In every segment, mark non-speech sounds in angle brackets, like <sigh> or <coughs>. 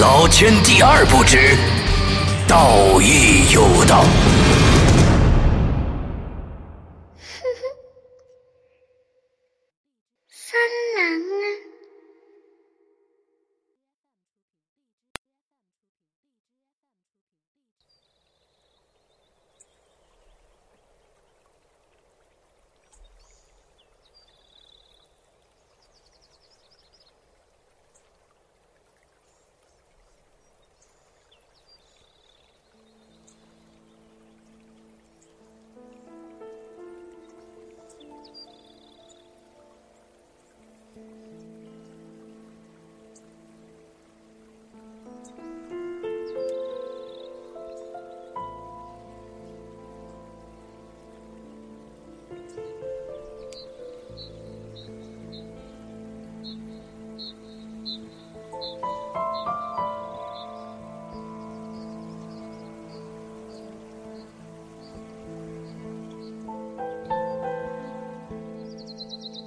老天第二不知，道义有道。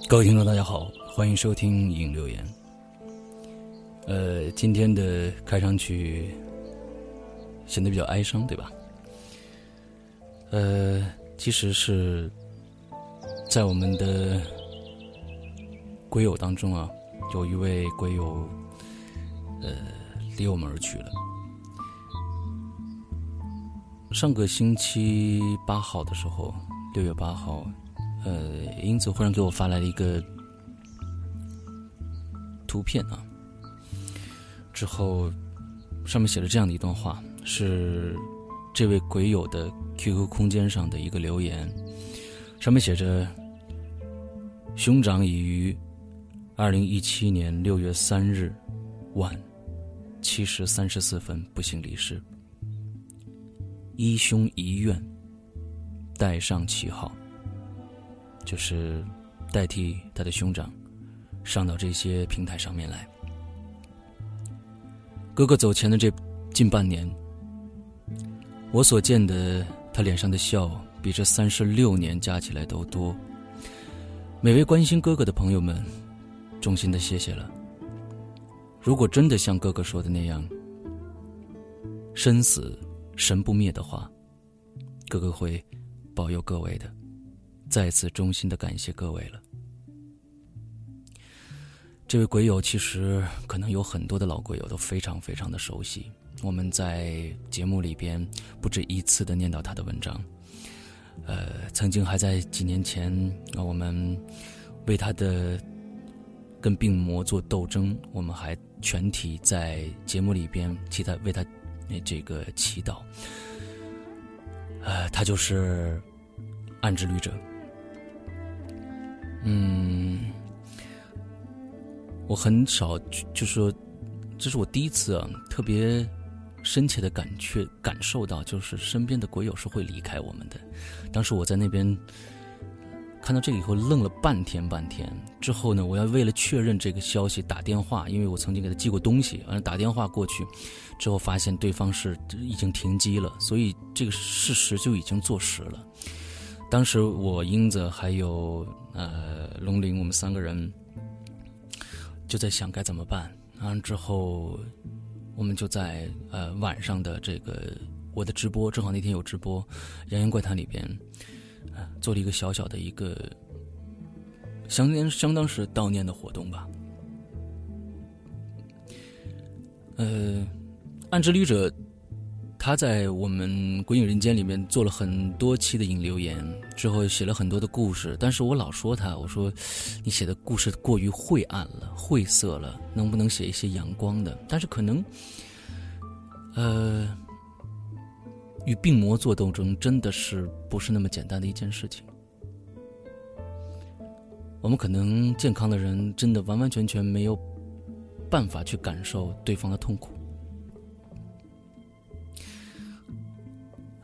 各位听众，大家好，欢迎收听《影留言》。呃，今天的开场曲显得比较哀伤，对吧？呃，其实是在我们的鬼友当中啊，有一位鬼友呃离我们而去了。上个星期八号的时候，六月八号。呃，英子忽然给我发来了一个图片啊，之后上面写了这样的一段话，是这位鬼友的 QQ 空间上的一个留言，上面写着：“兄长已于二零一七年六月三日晚七时三十四分不幸离世，一兄遗愿，带上旗号。”就是代替他的兄长上到这些平台上面来。哥哥走前的这近半年，我所见的他脸上的笑，比这三十六年加起来都多。每位关心哥哥的朋友们，衷心的谢谢了。如果真的像哥哥说的那样，生死神不灭的话，哥哥会保佑各位的。再次衷心的感谢各位了。这位鬼友其实可能有很多的老鬼友都非常非常的熟悉，我们在节目里边不止一次的念叨他的文章。呃，曾经还在几年前，我们为他的跟病魔做斗争，我们还全体在节目里边替他为他这个祈祷。呃，他就是暗之旅者。嗯，我很少就说，这是我第一次啊，特别深切的感觉感受到，就是身边的鬼友是会离开我们的。当时我在那边看到这个以后愣了半天半天。之后呢，我要为了确认这个消息打电话，因为我曾经给他寄过东西，完了打电话过去，之后发现对方是已经停机了，所以这个事实就已经坐实了。当时我英子还有呃龙鳞，我们三个人就在想该怎么办。完了之后，我们就在呃晚上的这个我的直播，正好那天有直播，《洋洋怪谈》里边，做了一个小小的一个相当相当是悼念的活动吧。呃，暗之旅者。他在我们《鬼影人间》里面做了很多期的引流言，之后写了很多的故事。但是我老说他，我说你写的故事过于晦暗了、晦涩了，能不能写一些阳光的？但是可能，呃，与病魔做斗争，真的是不是那么简单的一件事情。我们可能健康的人，真的完完全全没有办法去感受对方的痛苦。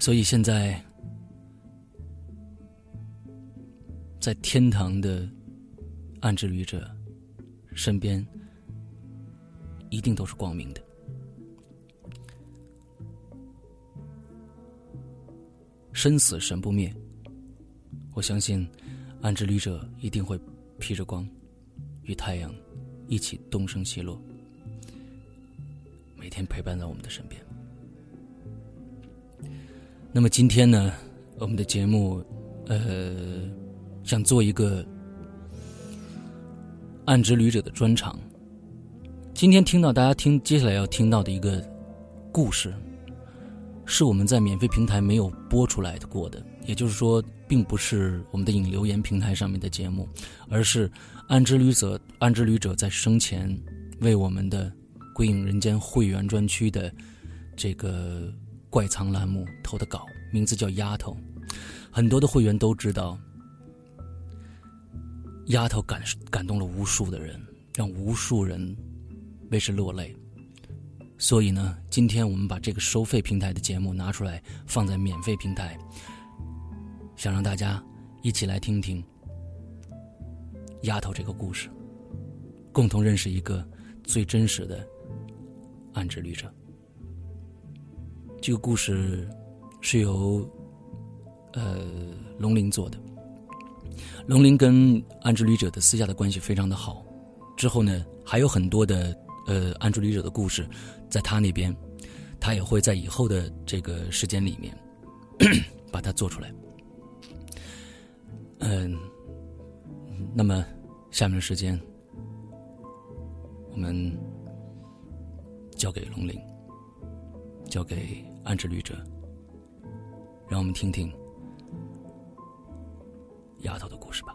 所以现在，在天堂的暗之旅者身边，一定都是光明的。生死神不灭，我相信暗之旅者一定会披着光，与太阳一起东升西落，每天陪伴在我们的身边。那么今天呢，我们的节目，呃，想做一个暗之旅者的专场。今天听到大家听接下来要听到的一个故事，是我们在免费平台没有播出来过的，也就是说，并不是我们的引流言平台上面的节目，而是暗之旅者暗之旅者在生前为我们的归隐人间会员专区的这个。怪藏栏目投的稿，名字叫《丫头》，很多的会员都知道，《丫头》感感动了无数的人，让无数人为之落泪。所以呢，今天我们把这个收费平台的节目拿出来，放在免费平台，想让大家一起来听听《丫头》这个故事，共同认识一个最真实的暗之旅者。这个故事是由呃龙鳞做的。龙鳞跟安之旅者的私下的关系非常的好。之后呢，还有很多的呃安之旅者的故事，在他那边，他也会在以后的这个时间里面 <coughs> 把它做出来。嗯，那么下面的时间，我们交给龙鳞，交给。暗之旅者，让我们听听丫头的故事吧。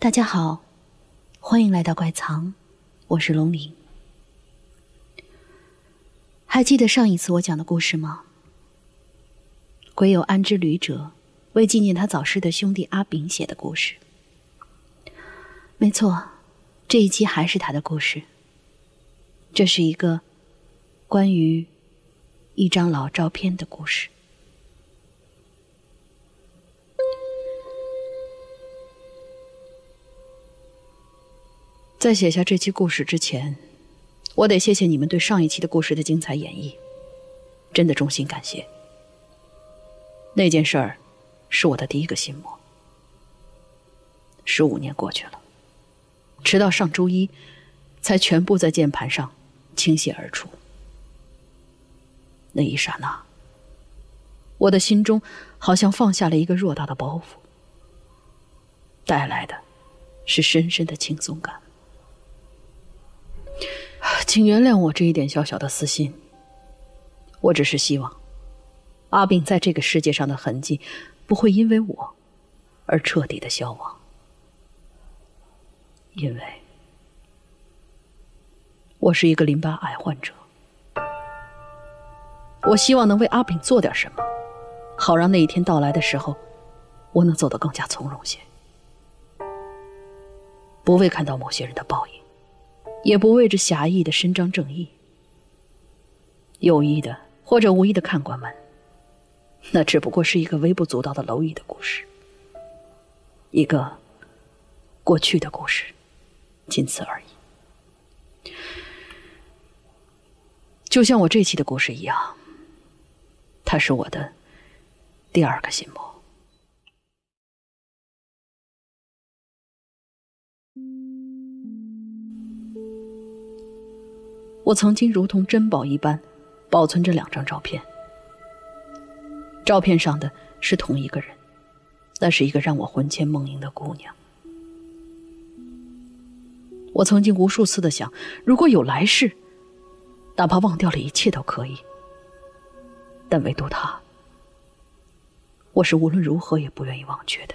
大家好，欢迎来到怪藏，我是龙鳞。还记得上一次我讲的故事吗？鬼友安之旅者为纪念他早逝的兄弟阿炳写的故事。没错，这一期还是他的故事。这是一个关于一张老照片的故事。在写下这期故事之前，我得谢谢你们对上一期的故事的精彩演绎，真的衷心感谢。那件事儿，是我的第一个心魔。十五年过去了，直到上周一，才全部在键盘上倾泻而出。那一刹那，我的心中好像放下了一个偌大的包袱，带来的是深深的轻松感。请原谅我这一点小小的私心。我只是希望，阿炳在这个世界上的痕迹不会因为我而彻底的消亡。因为，我是一个淋巴癌患者，我希望能为阿炳做点什么，好让那一天到来的时候，我能走得更加从容些，不为看到某些人的报应，也不为这狭义的伸张正义，有意的。或者无意的看官们，那只不过是一个微不足道的蝼蚁的故事，一个过去的故事，仅此而已。就像我这期的故事一样，它是我的第二个心魔。我曾经如同珍宝一般。保存着两张照片，照片上的是同一个人，那是一个让我魂牵梦萦的姑娘。我曾经无数次的想，如果有来世，哪怕忘掉了一切都可以，但唯独她，我是无论如何也不愿意忘却的。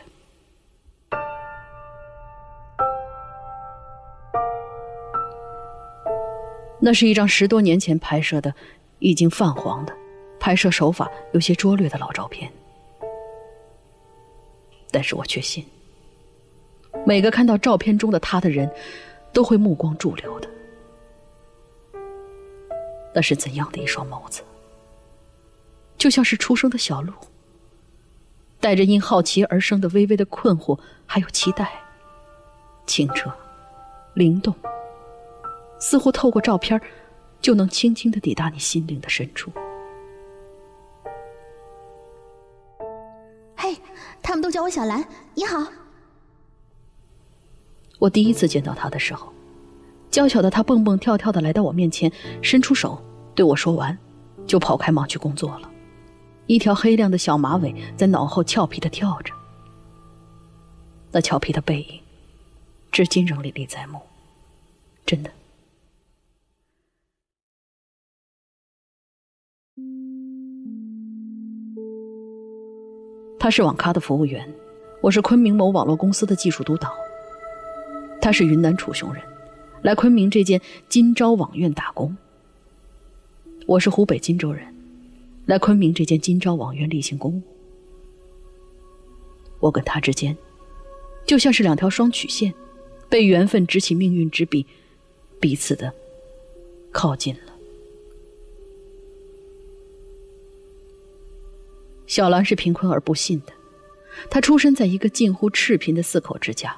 那是一张十多年前拍摄的。已经泛黄的，拍摄手法有些拙劣的老照片，但是我确信，每个看到照片中的他的人，都会目光驻留的。那是怎样的一双眸子？就像是出生的小鹿，带着因好奇而生的微微的困惑，还有期待，清澈、灵动，似乎透过照片就能轻轻的抵达你心灵的深处。嘿，他们都叫我小兰，你好。我第一次见到他的时候，娇小的他蹦蹦跳跳的来到我面前，伸出手对我说完，就跑开忙去工作了。一条黑亮的小马尾在脑后俏皮的跳着，那俏皮的背影，至今仍历历在目，真的。他是网咖的服务员，我是昆明某网络公司的技术督导。他是云南楚雄人，来昆明这间金朝网院打工。我是湖北荆州人，来昆明这间金朝网院例行公务。我跟他之间，就像是两条双曲线，被缘分执起命运之笔，彼此的靠近了。小兰是贫困而不幸的，她出生在一个近乎赤贫的四口之家，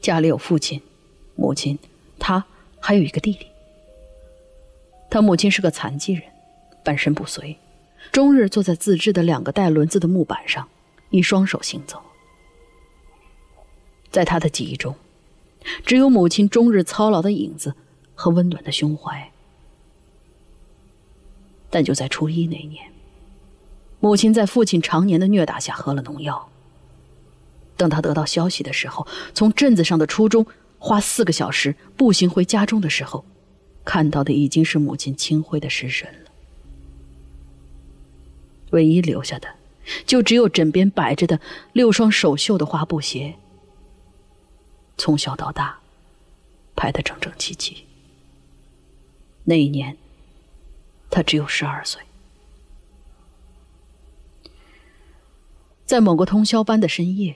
家里有父亲、母亲，她还有一个弟弟。她母亲是个残疾人，半身不遂，终日坐在自制的两个带轮子的木板上，以双手行走。在他的记忆中，只有母亲终日操劳的影子和温暖的胸怀。但就在初一那年。母亲在父亲常年的虐打下喝了农药。等他得到消息的时候，从镇子上的初中花四个小时步行回家中的时候，看到的已经是母亲清灰的尸身了。唯一留下的，就只有枕边摆着的六双手绣的花布鞋。从小到大，排得整整齐齐。那一年，他只有十二岁。在某个通宵班的深夜，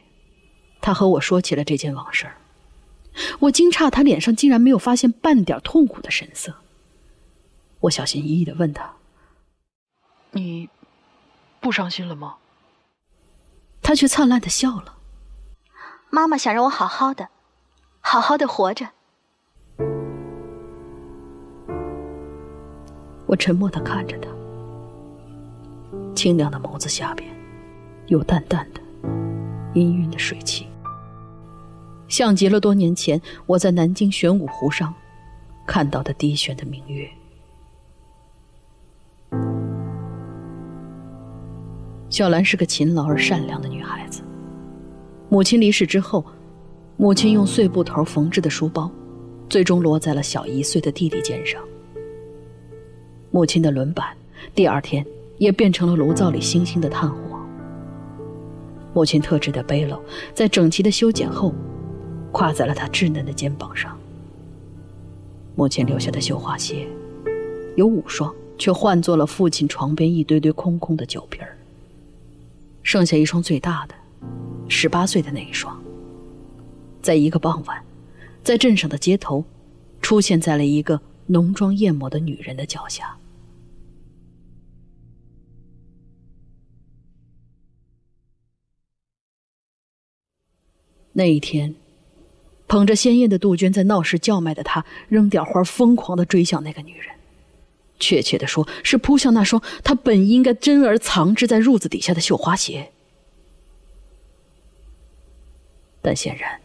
他和我说起了这件往事。我惊诧，他脸上竟然没有发现半点痛苦的神色。我小心翼翼的问他：“你不伤心了吗？”他却灿烂的笑了。妈妈想让我好好的，好好的活着。我沉默的看着他，清亮的眸子下边。有淡淡的、氤氲的水汽，像极了多年前我在南京玄武湖上看到的低悬的明月。小兰是个勤劳而善良的女孩子。母亲离世之后，母亲用碎布头缝制的书包，最终落在了小一岁的弟弟肩上。母亲的轮板第二天也变成了炉灶里星星的炭火。母亲特制的背篓在整齐的修剪后，挎在了他稚嫩的肩膀上。母亲留下的绣花鞋，有五双，却换作了父亲床边一堆堆空空的酒瓶儿。剩下一双最大的，十八岁的那一双。在一个傍晚，在镇上的街头，出现在了一个浓妆艳抹的女人的脚下。那一天，捧着鲜艳的杜鹃在闹市叫卖的他，扔掉花，疯狂的追向那个女人。确切的说，是扑向那双他本应该珍而藏之在褥子底下的绣花鞋。但显然，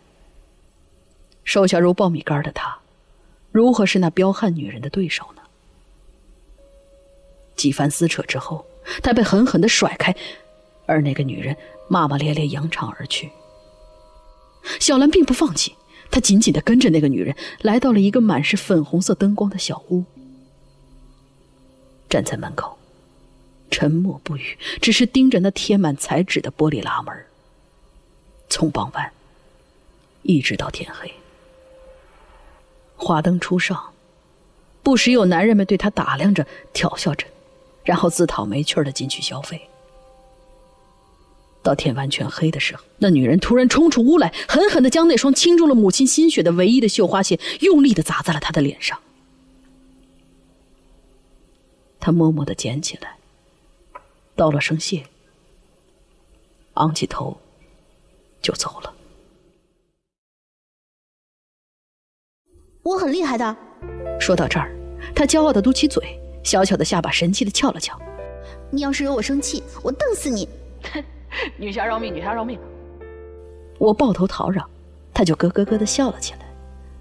瘦小如苞米杆的他，如何是那彪悍女人的对手呢？几番撕扯之后，他被狠狠的甩开，而那个女人骂骂咧咧，扬长而去。小兰并不放弃，她紧紧的跟着那个女人，来到了一个满是粉红色灯光的小屋，站在门口，沉默不语，只是盯着那贴满彩纸的玻璃拉门。从傍晚一直到天黑，华灯初上，不时有男人们对她打量着、调笑着，然后自讨没趣的进去消费。到天完全黑的时候，那女人突然冲出屋来，狠狠的将那双倾注了母亲心血的唯一的绣花鞋用力的砸在了他的脸上。他默默的捡起来，道了声谢，昂起头就走了。我很厉害的。说到这儿，他骄傲的嘟起嘴，小巧的下巴神气的翘了翘。你要是惹我生气，我瞪死你！<laughs> <laughs> 女侠饶命，女侠饶命！我抱头讨饶，他就咯咯咯的笑了起来，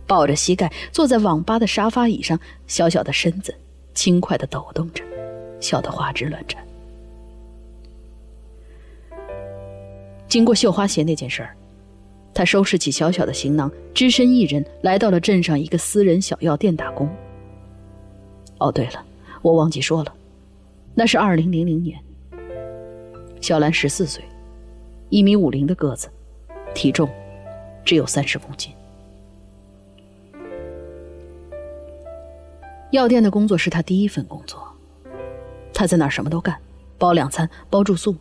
抱着膝盖坐在网吧的沙发椅上，小小的身子轻快的抖动着，笑得花枝乱颤。经过绣花鞋那件事儿，他收拾起小小的行囊，只身一人来到了镇上一个私人小药店打工。哦，对了，我忘记说了，那是二零零零年。小兰十四岁，一米五零的个子，体重只有三十公斤。药店的工作是他第一份工作，他在那儿什么都干，包两餐，包住宿。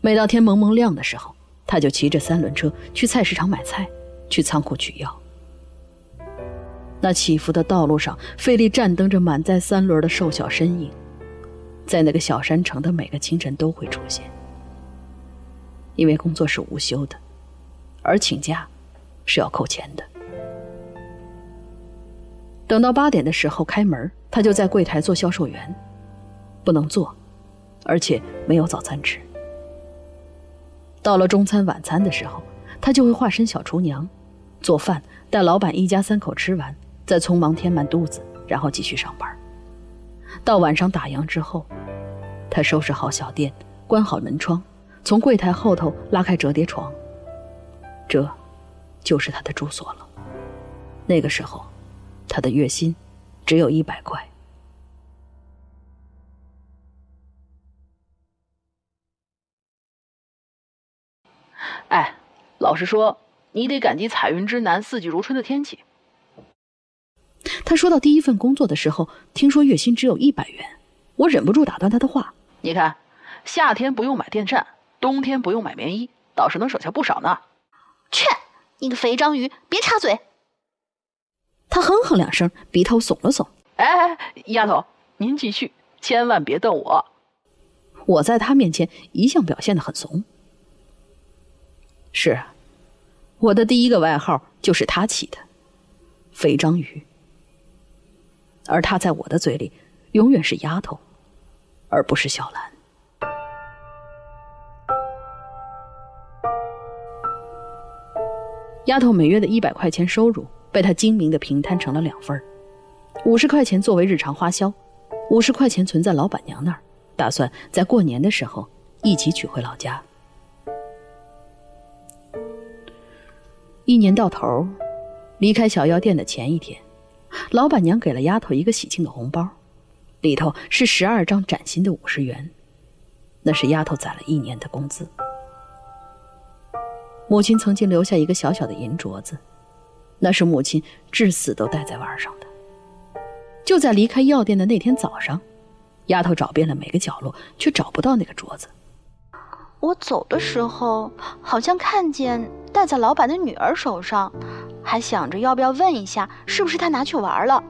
每到天蒙蒙亮的时候，他就骑着三轮车去菜市场买菜，去仓库取药。那起伏的道路上，费力站蹬着满载三轮的瘦小身影。在那个小山城的每个清晨都会出现，因为工作是无休的，而请假是要扣钱的。等到八点的时候开门，他就在柜台做销售员，不能做，而且没有早餐吃。到了中餐晚餐的时候，他就会化身小厨娘，做饭带老板一家三口吃完，再匆忙填满肚子，然后继续上班。到晚上打烊之后。他收拾好小店，关好门窗，从柜台后头拉开折叠床。这，就是他的住所了。那个时候，他的月薪只有一百块。哎，老实说，你得感激彩云之南、四季如春的天气。他说到第一份工作的时候，听说月薪只有一百元，我忍不住打断他的话。你看，夏天不用买电扇，冬天不用买棉衣，倒是能省下不少呢。去，你个肥章鱼，别插嘴！他哼哼两声，鼻头耸了耸。哎，丫头，您继续，千万别瞪我。我在他面前一向表现的很怂。是，我的第一个外号就是他起的，肥章鱼。而她在我的嘴里，永远是丫头。而不是小兰。丫头每月的一百块钱收入被他精明的平摊成了两份五十块钱作为日常花销，五十块钱存在老板娘那儿，打算在过年的时候一起取回老家。一年到头，离开小药店的前一天，老板娘给了丫头一个喜庆的红包。里头是十二张崭新的五十元，那是丫头攒了一年的工资。母亲曾经留下一个小小的银镯子，那是母亲至死都戴在腕上的。就在离开药店的那天早上，丫头找遍了每个角落，却找不到那个镯子。我走的时候，好像看见戴在老板的女儿手上，还想着要不要问一下，是不是他拿去玩了。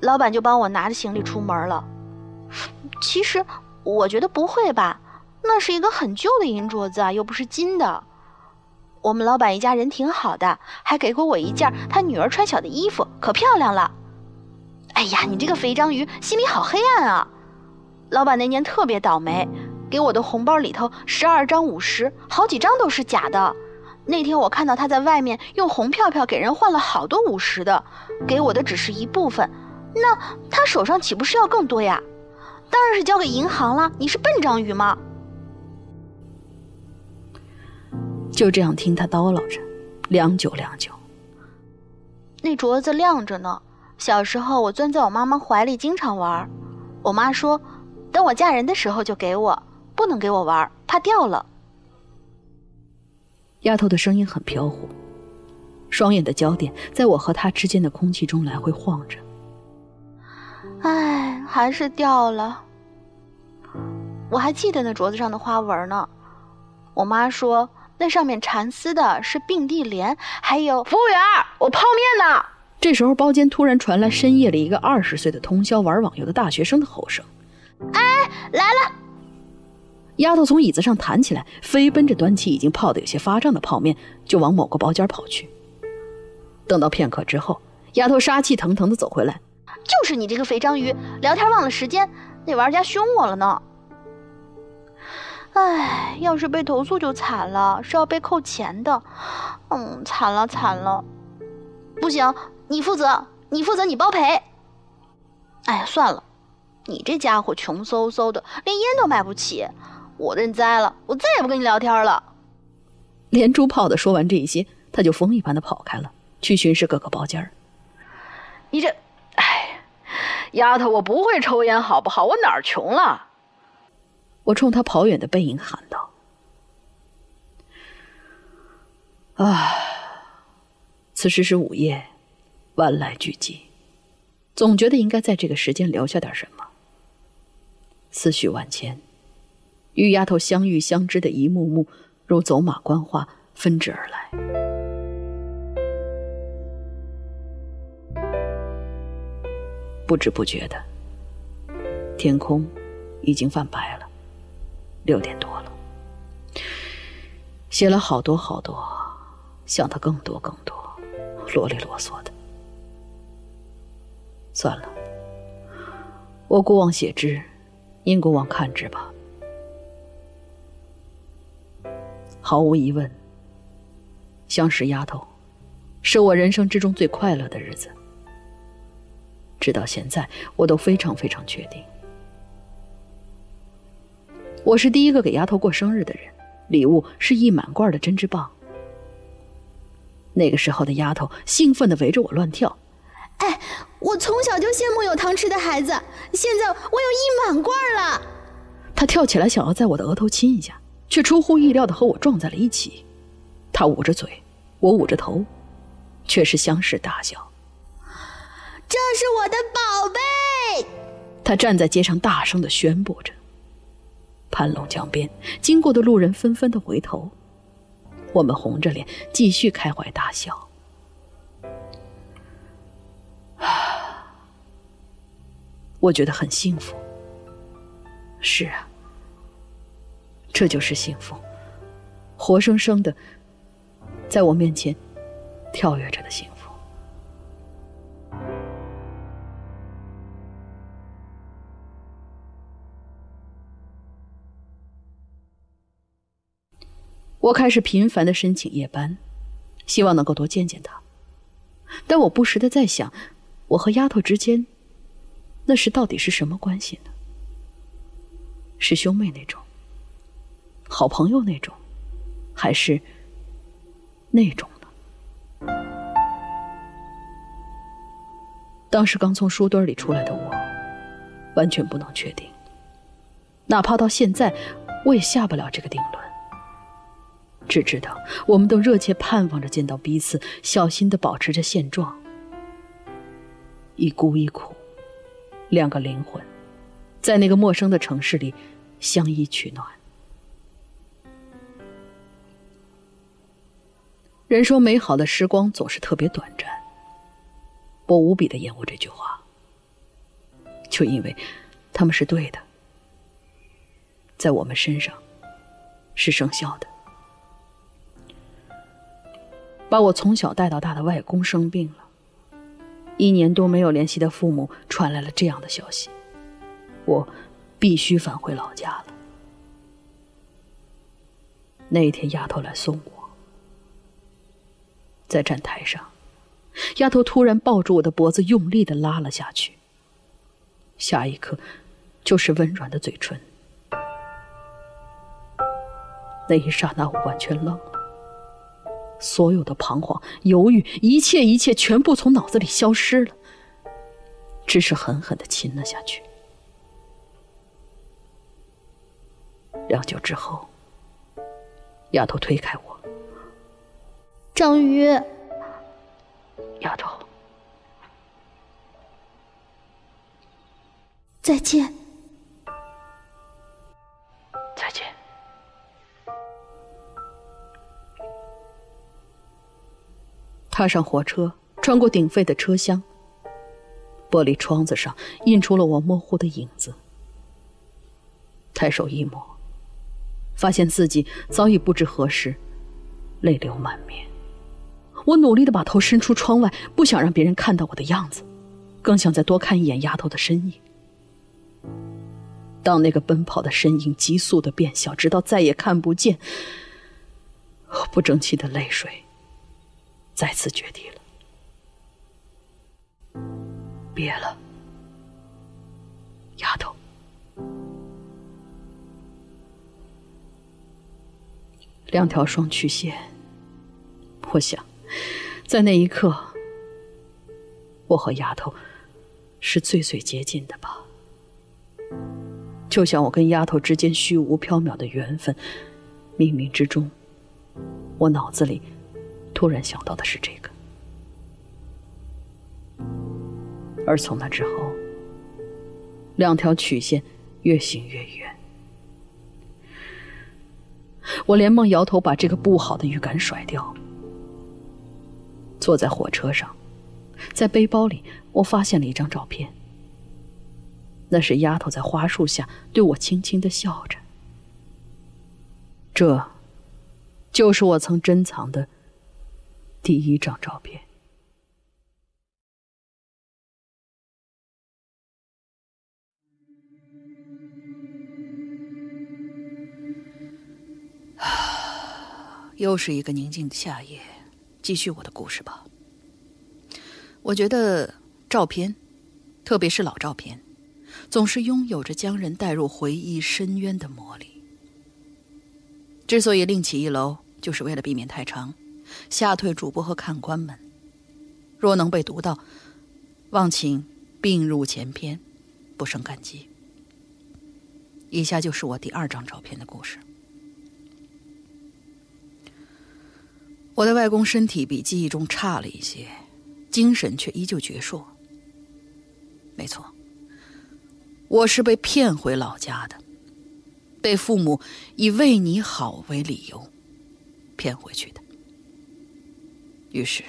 老板就帮我拿着行李出门了。其实我觉得不会吧，那是一个很旧的银镯子啊，又不是金的。我们老板一家人挺好的，还给过我一件他女儿穿小的衣服，可漂亮了。哎呀，你这个肥章鱼心里好黑暗啊！老板那年特别倒霉，给我的红包里头十二张五十，好几张都是假的。那天我看到他在外面用红票票给人换了好多五十的，给我的只是一部分，那他手上岂不是要更多呀？当然是交给银行了。你是笨章鱼吗？就这样听他叨唠着，良久良久。那镯子亮着呢。小时候我钻在我妈妈怀里，经常玩。我妈说，等我嫁人的时候就给我，不能给我玩，怕掉了。丫头的声音很飘忽，双眼的焦点在我和她之间的空气中来回晃着。唉，还是掉了。我还记得那镯子上的花纹呢。我妈说。那上面缠丝的是并蒂莲，还有服务员，我泡面呢。这时候，包间突然传来深夜里一个二十岁的通宵玩网游的大学生的吼声：“哎，来了！”丫头从椅子上弹起来，飞奔着端起已经泡得有些发胀的泡面，就往某个包间跑去。等到片刻之后，丫头杀气腾腾地走回来：“就是你这个肥章鱼，聊天忘了时间，那玩家凶我了呢。”唉，要是被投诉就惨了，是要被扣钱的。嗯，惨了惨了，不行，你负责，你负责，你包赔。哎呀，算了，你这家伙穷嗖嗖的，连烟都买不起，我认栽了，我再也不跟你聊天了。连珠炮的说完这些，他就风一般的跑开了，去巡视各个包间你这，哎，丫头，我不会抽烟，好不好？我哪儿穷了？我冲他跑远的背影喊道：“啊！”此时是午夜，万籁俱寂，总觉得应该在这个时间留下点什么。思绪万千，与丫头相遇相知的一幕幕，如走马观花纷至而来。不知不觉的，天空已经泛白了。六点多了，写了好多好多，想的更多更多，啰里啰嗦的。算了，我姑妄写之，因姑妄看之吧。毫无疑问，相识丫头，是我人生之中最快乐的日子。直到现在，我都非常非常确定。我是第一个给丫头过生日的人，礼物是一满罐的针织棒。那个时候的丫头兴奋的围着我乱跳。哎，我从小就羡慕有糖吃的孩子，现在我有一满罐了。她跳起来想要在我的额头亲一下，却出乎意料的和我撞在了一起。他捂着嘴，我捂着头，却是相视大笑。这是我的宝贝！他站在街上大声的宣布着。盘龙江边，经过的路人纷纷的回头，我们红着脸继续开怀大笑。啊，我觉得很幸福。是啊，这就是幸福，活生生的在我面前跳跃着的幸福。我开始频繁的申请夜班，希望能够多见见他。但我不时的在想，我和丫头之间，那是到底是什么关系呢？是兄妹那种，好朋友那种，还是那种呢？当时刚从书堆里出来的我，完全不能确定。哪怕到现在，我也下不了这个定论。只知道，我们都热切盼望着见到彼此，小心的保持着现状。一孤一苦，两个灵魂，在那个陌生的城市里相依取暖。人说美好的时光总是特别短暂，我无比的厌恶这句话，就因为他们是对的，在我们身上是生效的。把我从小带到大的外公生病了。一年多没有联系的父母传来了这样的消息，我必须返回老家了。那一天，丫头来送我，在站台上，丫头突然抱住我的脖子，用力的拉了下去。下一刻，就是温软的嘴唇。那一刹那，我完全愣了。所有的彷徨、犹豫，一切一切，全部从脑子里消失了。只是狠狠的亲了下去。良久之后，丫头推开我，张宇，丫头，再见。再见踏上火车，穿过鼎沸的车厢。玻璃窗子上印出了我模糊的影子。抬手一抹，发现自己早已不知何时泪流满面。我努力的把头伸出窗外，不想让别人看到我的样子，更想再多看一眼丫头的身影。当那个奔跑的身影急速的变小，直到再也看不见，我不争气的泪水。再次决堤了，别了，丫头。两条双曲线，我想，在那一刻，我和丫头是最最接近的吧。就像我跟丫头之间虚无缥缈的缘分，冥冥之中，我脑子里。突然想到的是这个，而从那之后，两条曲线越行越远。我连忙摇头，把这个不好的预感甩掉。坐在火车上，在背包里，我发现了一张照片。那是丫头在花树下对我轻轻的笑着。这，就是我曾珍藏的。第一张照片。又是一个宁静的夏夜，继续我的故事吧。我觉得照片，特别是老照片，总是拥有着将人带入回忆深渊的魔力。之所以另起一楼，就是为了避免太长。吓退主播和看官们。若能被读到，望请并入前篇，不胜感激。以下就是我第二张照片的故事。我的外公身体比记忆中差了一些，精神却依旧矍铄。没错，我是被骗回老家的，被父母以为你好为理由骗回去的。于是，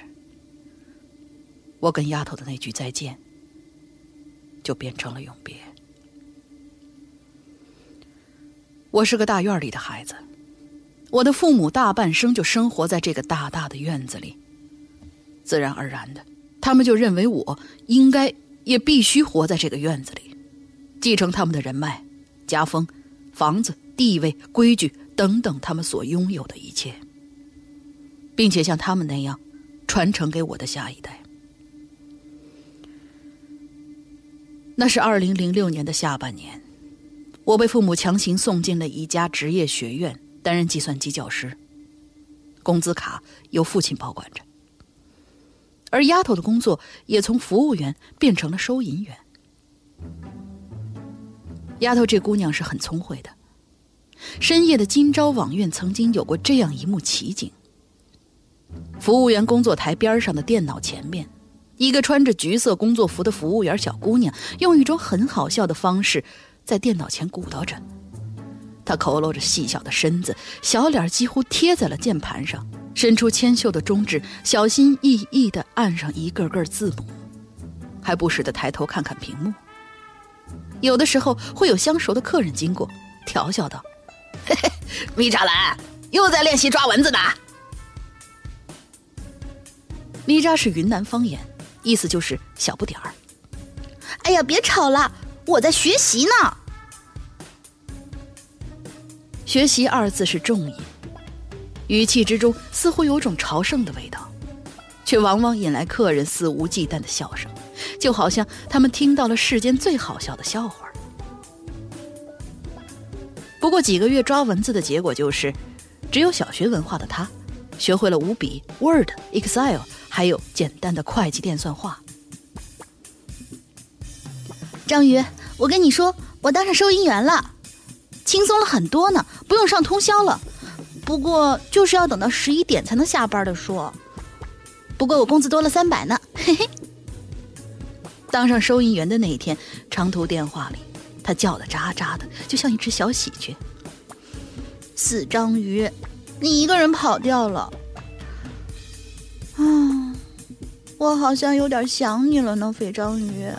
我跟丫头的那句再见，就变成了永别。我是个大院里的孩子，我的父母大半生就生活在这个大大的院子里，自然而然的，他们就认为我应该也必须活在这个院子里，继承他们的人脉、家风、房子、地位、规矩等等他们所拥有的一切，并且像他们那样。传承给我的下一代。那是二零零六年的下半年，我被父母强行送进了一家职业学院，担任计算机教师。工资卡由父亲保管着，而丫头的工作也从服务员变成了收银员。丫头这姑娘是很聪慧的。深夜的今朝网院曾经有过这样一幕奇景：服务员工作台边上的电脑前面，一个穿着橘色工作服的服务员小姑娘，用一种很好笑的方式在电脑前鼓捣着。他佝偻着细小的身子，小脸几乎贴在了键盘上，伸出纤秀的中指，小心翼翼地按上一个个字母，还不时地抬头看看屏幕。有的时候会有相熟的客人经过，调笑道。嘿嘿，米扎兰又在练习抓蚊子呢。米扎是云南方言，意思就是小不点儿。哎呀，别吵了，我在学习呢。学习二字是重音，语气之中似乎有种朝圣的味道，却往往引来客人肆无忌惮的笑声，就好像他们听到了世间最好笑的笑话。不过几个月抓蚊子的结果就是，只有小学文化的他，学会了五笔、Word、Excel，还有简单的会计电算化。张宇，我跟你说，我当上收银员了，轻松了很多呢，不用上通宵了。不过就是要等到十一点才能下班的说。不过我工资多了三百呢，嘿嘿。当上收银员的那一天，长途电话里。他叫的喳喳的，就像一只小喜鹊。死章鱼，你一个人跑掉了。啊，我好像有点想你了呢，肥章鱼。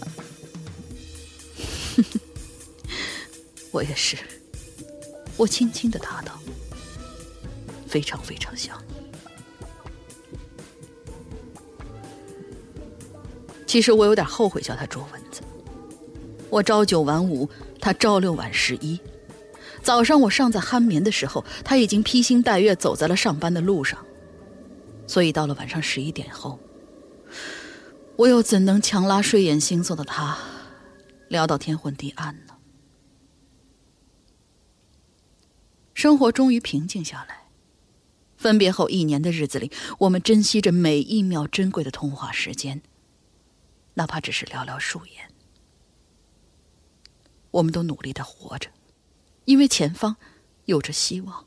<laughs> 我也是。我轻轻的答道：“非常非常想你。”其实我有点后悔叫他捉蚊子。我朝九晚五，他朝六晚十一。早上我尚在酣眠的时候，他已经披星戴月走在了上班的路上。所以到了晚上十一点后，我又怎能强拉睡眼惺忪的他，聊到天昏地暗呢？生活终于平静下来。分别后一年的日子里，我们珍惜着每一秒珍贵的通话时间，哪怕只是寥寥数言。我们都努力的活着，因为前方有着希望。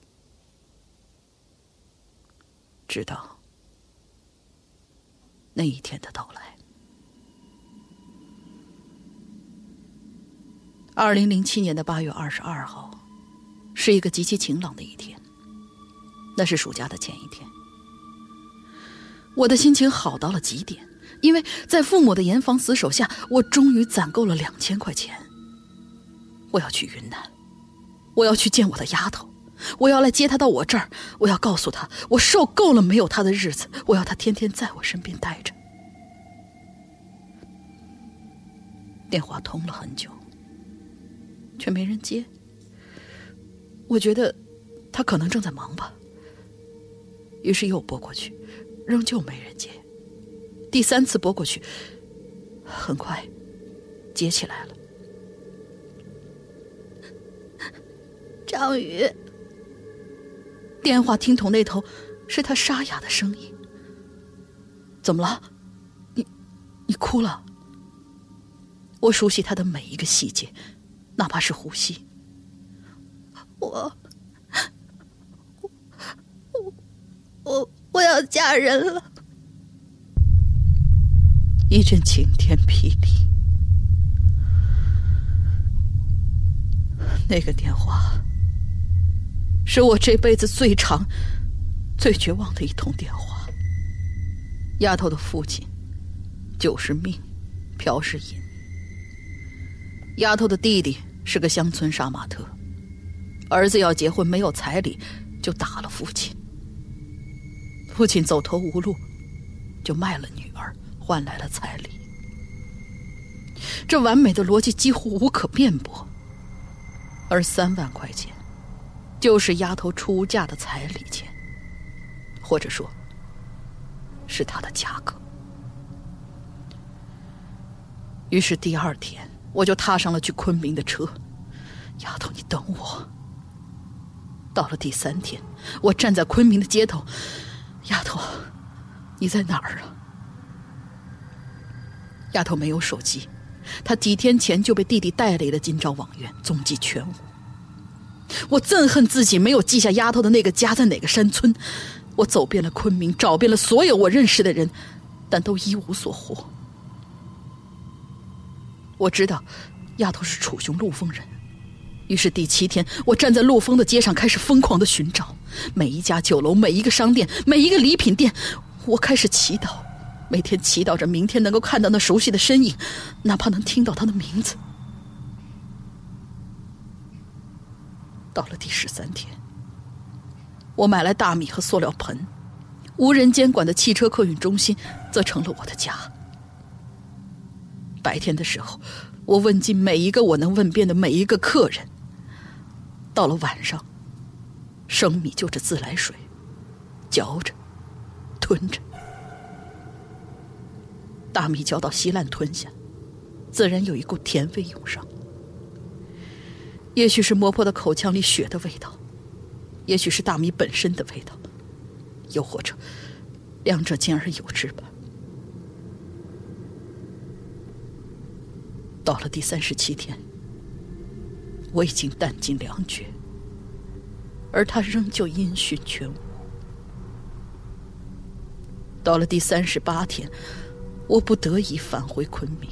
直到那一天的到来。二零零七年的八月二十二号，是一个极其晴朗的一天。那是暑假的前一天，我的心情好到了极点，因为在父母的严防死守下，我终于攒够了两千块钱。我要去云南，我要去见我的丫头，我要来接她到我这儿，我要告诉她，我受够了没有她的日子，我要她天天在我身边待着。电话通了很久，却没人接。我觉得他可能正在忙吧，于是又拨过去，仍旧没人接。第三次拨过去，很快接起来了。张宇，电话听筒那头是他沙哑的声音。怎么了？你，你哭了？我熟悉他的每一个细节，哪怕是呼吸。我，我，我，我要嫁人了。一阵晴天霹雳，那个电话。是我这辈子最长、最绝望的一通电话。丫头的父亲，酒是命，嫖是瘾。丫头的弟弟是个乡村杀马特，儿子要结婚没有彩礼，就打了父亲。父亲走投无路，就卖了女儿，换来了彩礼。这完美的逻辑几乎无可辩驳。而三万块钱。就是丫头出嫁的彩礼钱，或者说，是她的价格。于是第二天，我就踏上了去昆明的车。丫头，你等我。到了第三天，我站在昆明的街头，丫头，你在哪儿啊？丫头没有手机，她几天前就被弟弟带离了金朝网院，踪迹全无。我憎恨自己没有记下丫头的那个家在哪个山村。我走遍了昆明，找遍了所有我认识的人，但都一无所获。我知道，丫头是楚雄陆丰人。于是第七天，我站在陆丰的街上，开始疯狂的寻找每一家酒楼、每一个商店、每一个礼品店。我开始祈祷，每天祈祷着明天能够看到那熟悉的身影，哪怕能听到他的名字。到了第十三天，我买来大米和塑料盆，无人监管的汽车客运中心则成了我的家。白天的时候，我问尽每一个我能问遍的每一个客人。到了晚上，生米就着自来水，嚼着，吞着。大米嚼到稀烂吞下，自然有一股甜味涌上。也许是磨破的口腔里血的味道，也许是大米本身的味道，又或者两者兼而有之吧。到了第三十七天。我已经弹尽粮绝，而他仍旧音讯全无。到了第三十八天，我不得已返回昆明。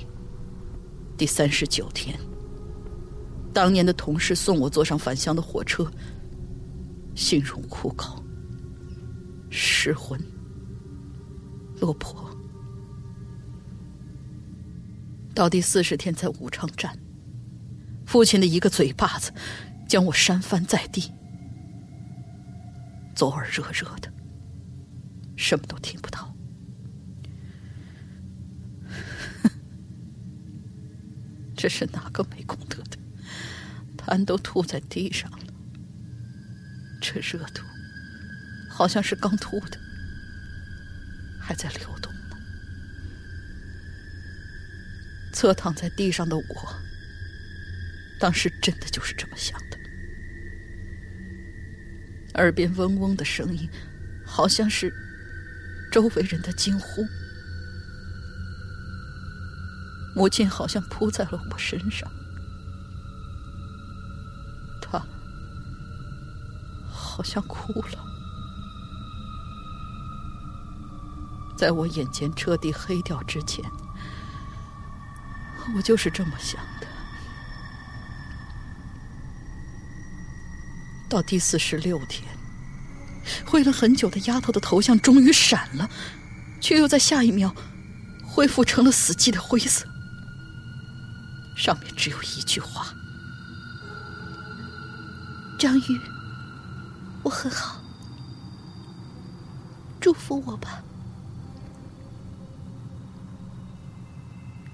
第三十九天，当年的同事送我坐上返乡的火车，形容枯槁、失魂、落魄。到第四十天，在武昌站。父亲的一个嘴巴子，将我扇翻在地，左耳热热的，什么都听不到。<laughs> 这是哪个没功德的？痰都吐在地上了，这热度好像是刚吐的，还在流动呢。侧躺在地上的我。当时真的就是这么想的，耳边嗡嗡的声音，好像是周围人的惊呼。母亲好像扑在了我身上，她好像哭了，在我眼前彻底黑掉之前，我就是这么想。到第四十六天，灰了很久的丫头的头像终于闪了，却又在下一秒恢复成了死寂的灰色。上面只有一句话：“张宇，我很好，祝福我吧。”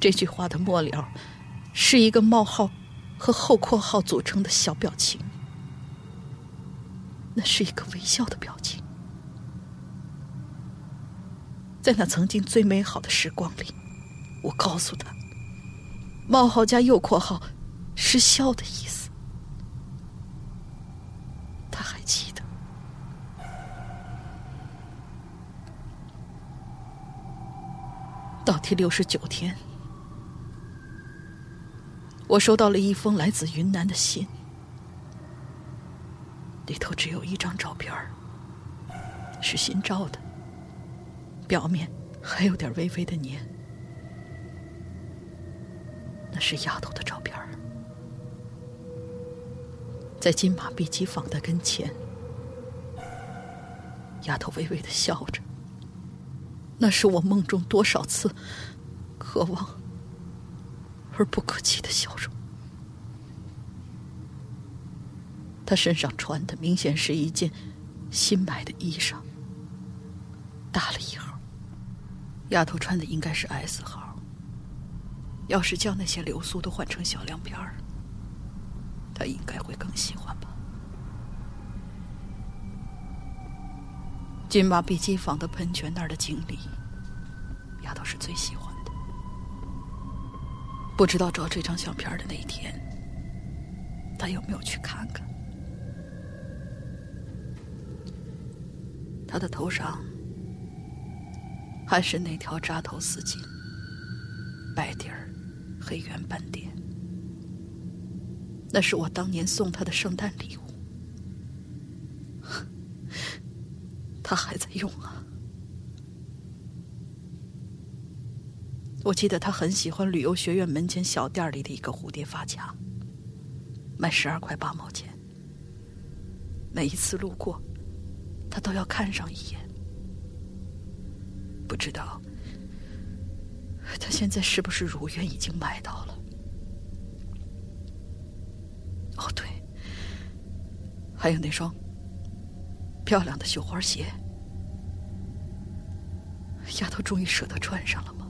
这句话的末了是一个冒号和后括号组成的小表情。那是一个微笑的表情，在那曾经最美好的时光里，我告诉他，冒号加右括号是笑的意思，他还记得。到第六十九天，我收到了一封来自云南的信。里头只有一张照片是新照的，表面还有点微微的黏。那是丫头的照片在金马碧鸡放在跟前，丫头微微的笑着。那是我梦中多少次渴望而不可及的笑容。他身上穿的明显是一件新买的衣裳，大了一号。丫头穿的应该是 S 号。要是将那些流苏都换成小亮片儿，他应该会更喜欢吧。金马碧鸡坊的喷泉那儿的经历，丫头是最喜欢的。不知道照这张相片的那一天，他有没有去看看？他的头上还是那条扎头丝巾，白底儿，黑圆斑点，那是我当年送他的圣诞礼物。<laughs> 他还在用啊！我记得他很喜欢旅游学院门前小店里的一个蝴蝶发卡，卖十二块八毛钱。每一次路过，他都要看上一眼。不知道他现在是不是如愿已经买到了？哦，对，还有那双漂亮的绣花鞋，丫头终于舍得穿上了吗？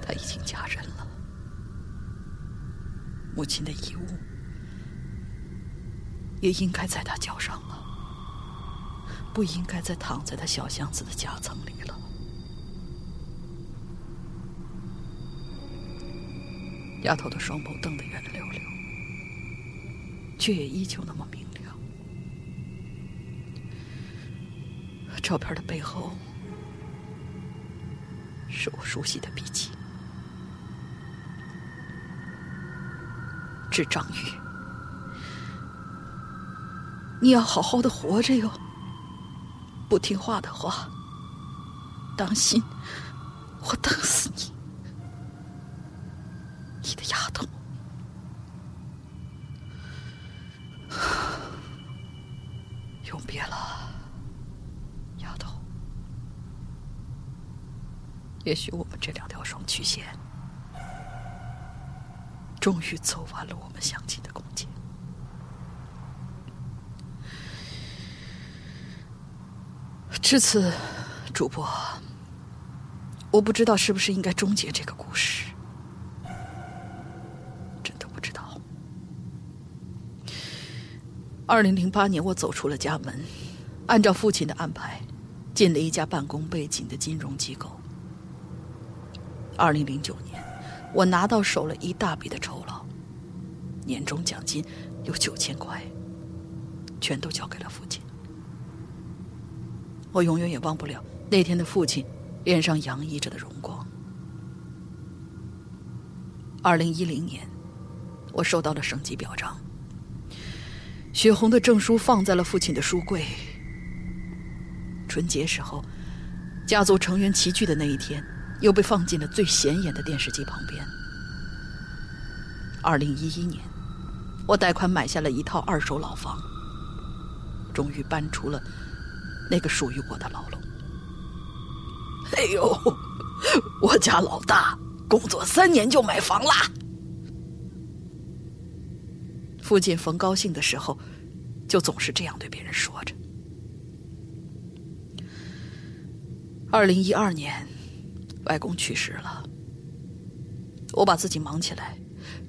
她已经嫁人了，母亲的遗物也应该在他脚上了，不应该再躺在他小箱子的夹层里了。丫头的双眸瞪得圆溜溜，却也依旧那么明亮。照片的背后是我熟悉的笔记。致张玉，你要好好的活着哟。不听话的话，当心我瞪死你！你的丫头，永别了，丫头。也许我们这两条双曲线。终于走完了我们相亲的空间。至此，主播，我不知道是不是应该终结这个故事，真的不知道。二零零八年，我走出了家门，按照父亲的安排，进了一家办公背景的金融机构。二零零九年。我拿到手了一大笔的酬劳，年终奖金有九千块，全都交给了父亲。我永远也忘不了那天的父亲脸上洋溢着的荣光。二零一零年，我收到了省级表彰，血红的证书放在了父亲的书柜。春节时候，家族成员齐聚的那一天。又被放进了最显眼的电视机旁边。二零一一年，我贷款买下了一套二手老房，终于搬出了那个属于我的牢笼。哎呦，我家老大工作三年就买房啦！父亲逢高兴的时候，就总是这样对别人说着。二零一二年。外公去世了，我把自己忙起来。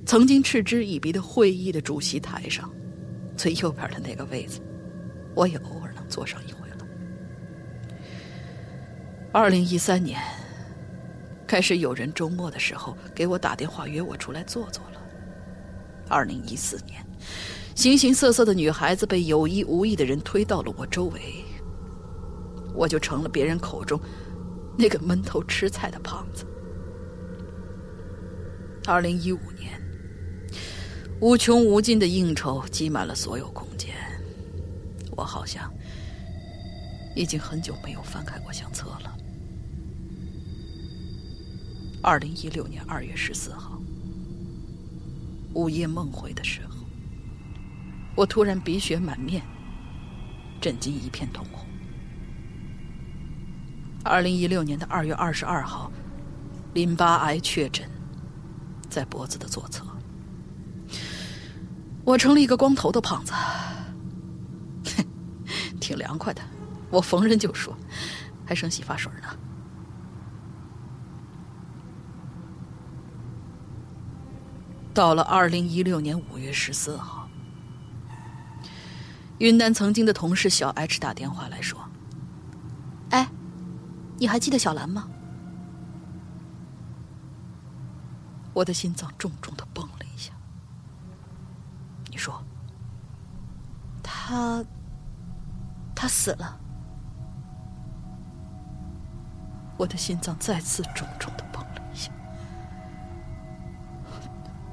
曾经嗤之以鼻的会议的主席台上，最右边的那个位子，我也偶尔能坐上一回。二零一三年，开始有人周末的时候给我打电话约我出来坐坐了。二零一四年，形形色色的女孩子被有意无意的人推到了我周围，我就成了别人口中。那个闷头吃菜的胖子。二零一五年，无穷无尽的应酬挤满了所有空间，我好像已经很久没有翻开过相册了。二零一六年二月十四号，午夜梦回的时候，我突然鼻血满面，震惊一片通红。二零一六年的二月二十二号，淋巴癌确诊，在脖子的左侧。我成了一个光头的胖子，<laughs> 挺凉快的。我逢人就说，还剩洗发水呢。到了二零一六年五月十四号，云南曾经的同事小 H 打电话来说。哎你还记得小兰吗？我的心脏重重的蹦了一下。你说，他，他死了。我的心脏再次重重的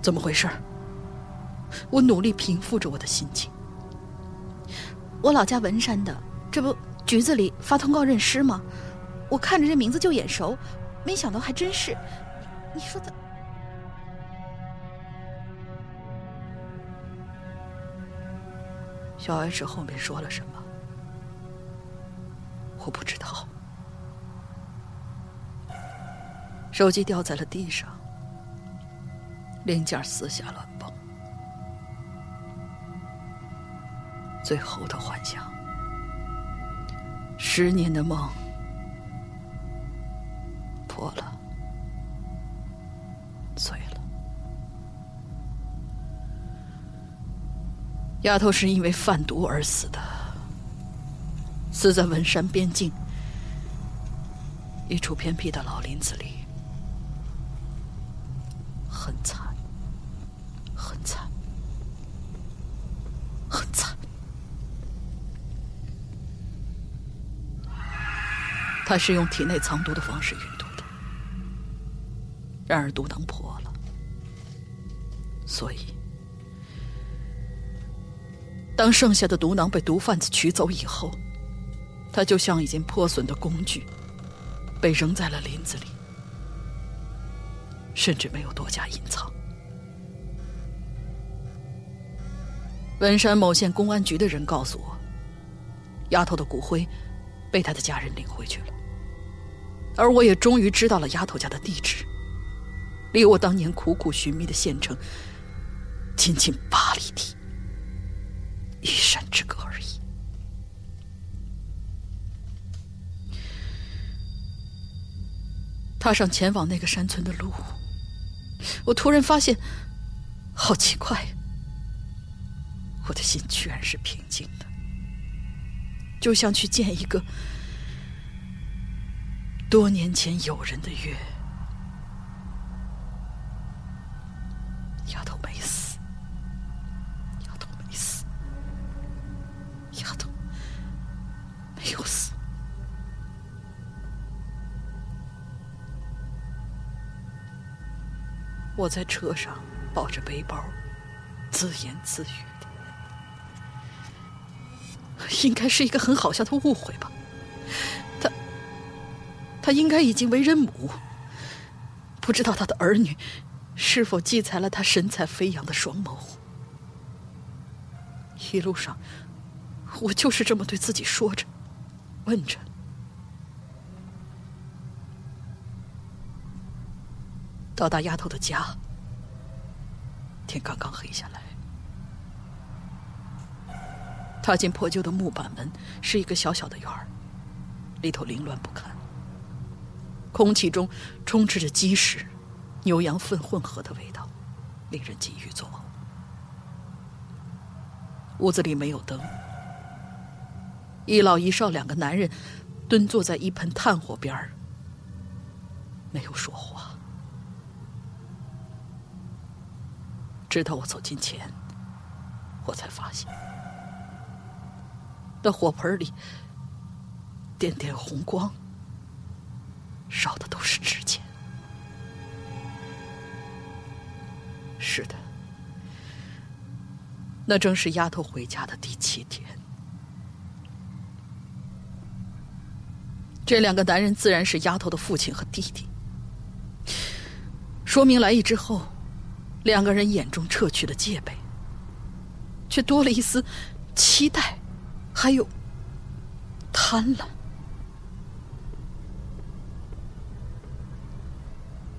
怎么回事？我努力平复着我的心情。我老家文山的，这不局子里发通告认尸吗？我看着这名字就眼熟，没想到还真是。你说的。小 H 后面说了什么？我不知道。手机掉在了地上，零件四下乱蹦。最后的幻想，十年的梦破了，碎了。丫头是因为贩毒而死的，死在文山边境一处偏僻的老林子里，很惨，很惨，很惨。他是用体内藏毒的方式运毒的，然而毒囊破了，所以。当剩下的毒囊被毒贩子取走以后，他就像已经破损的工具，被扔在了林子里，甚至没有多加隐藏。文山某县公安局的人告诉我，丫头的骨灰被他的家人领回去了，而我也终于知道了丫头家的地址，离我当年苦苦寻觅的县城仅仅八里地。一山之隔而已。踏上前往那个山村的路，我突然发现，好奇怪，我的心居然是平静的，就像去见一个多年前友人的月。丫头没死。没有死。我在车上抱着背包，自言自语，应该是一个很好笑的误会吧。他，他应该已经为人母，不知道他的儿女是否继裁了他神采飞扬的双眸。一路上，我就是这么对自己说着。问着，到达丫头的家，天刚刚黑下来。踏进破旧的木板门，是一个小小的院儿，里头凌乱不堪，空气中充斥着鸡屎、牛羊粪混合的味道，令人禁欲作呕。屋子里没有灯。一老一少两个男人蹲坐在一盆炭火边儿，没有说话。直到我走近前，我才发现，那火盆里点点红光，烧的都是纸钱。是的，那正是丫头回家的第七天。这两个男人自然是丫头的父亲和弟弟。说明来意之后，两个人眼中撤去了戒备，却多了一丝期待，还有贪婪。